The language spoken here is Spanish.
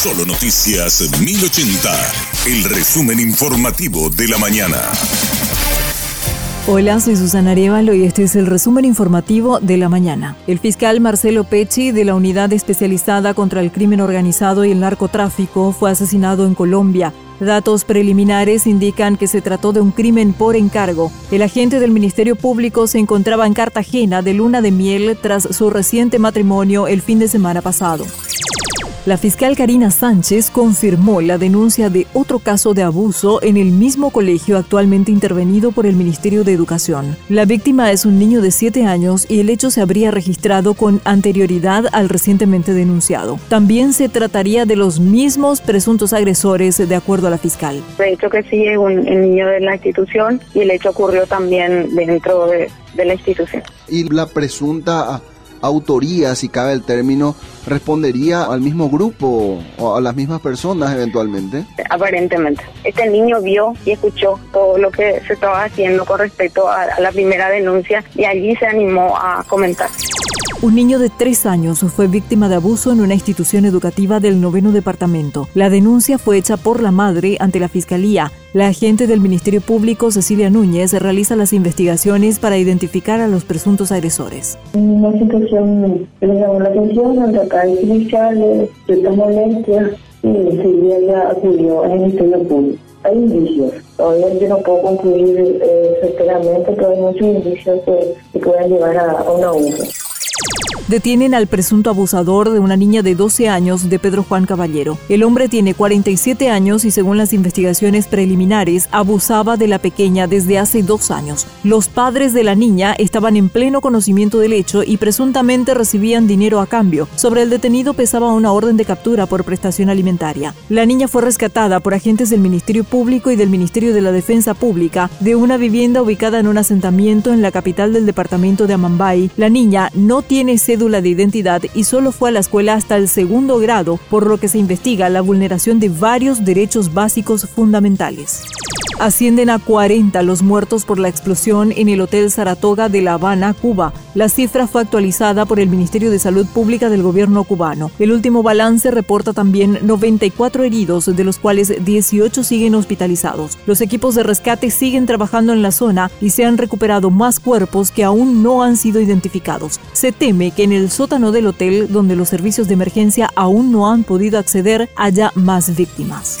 Solo Noticias 1080, el resumen informativo de la mañana. Hola, soy Susana Arevalo y este es el resumen informativo de la mañana. El fiscal Marcelo Pecci de la Unidad Especializada contra el Crimen Organizado y el Narcotráfico fue asesinado en Colombia. Datos preliminares indican que se trató de un crimen por encargo. El agente del Ministerio Público se encontraba en Cartagena de luna de miel tras su reciente matrimonio el fin de semana pasado. La fiscal Karina Sánchez confirmó la denuncia de otro caso de abuso en el mismo colegio actualmente intervenido por el Ministerio de Educación. La víctima es un niño de 7 años y el hecho se habría registrado con anterioridad al recientemente denunciado. También se trataría de los mismos presuntos agresores, de acuerdo a la fiscal. De hecho que sí es un, niño de la institución y el hecho ocurrió también dentro de, de la institución. Y la presunta autoría, si cabe el término, respondería al mismo grupo o a las mismas personas eventualmente? Aparentemente. Este niño vio y escuchó todo lo que se estaba haciendo con respecto a la primera denuncia y allí se animó a comentar. Un niño de tres años fue víctima de abuso en una institución educativa del noveno departamento. La denuncia fue hecha por la madre ante la fiscalía. La agente del Ministerio Público, Cecilia Núñez, realiza las investigaciones para identificar a los presuntos agresores. Una situación que me llamó la atención, hay iniciales, ciertas molestias, y enseguida ya acudió al Ministerio Público hay indicios. Todavía yo no puedo concluir eh, certeramente, pero hay muchos indicios que, que puedan llevar a, a un abuso. Detienen al presunto abusador de una niña de 12 años de Pedro Juan Caballero. El hombre tiene 47 años y según las investigaciones preliminares abusaba de la pequeña desde hace dos años. Los padres de la niña estaban en pleno conocimiento del hecho y presuntamente recibían dinero a cambio. Sobre el detenido pesaba una orden de captura por prestación alimentaria. La niña fue rescatada por agentes del Ministerio Público y del Ministerio de la Defensa Pública de una vivienda ubicada en un asentamiento en la capital del departamento de Amambay. La niña no tiene sede de identidad y solo fue a la escuela hasta el segundo grado, por lo que se investiga la vulneración de varios derechos básicos fundamentales. Ascienden a 40 los muertos por la explosión en el Hotel Saratoga de La Habana, Cuba. La cifra fue actualizada por el Ministerio de Salud Pública del gobierno cubano. El último balance reporta también 94 heridos, de los cuales 18 siguen hospitalizados. Los equipos de rescate siguen trabajando en la zona y se han recuperado más cuerpos que aún no han sido identificados. Se teme que en el sótano del hotel, donde los servicios de emergencia aún no han podido acceder, haya más víctimas.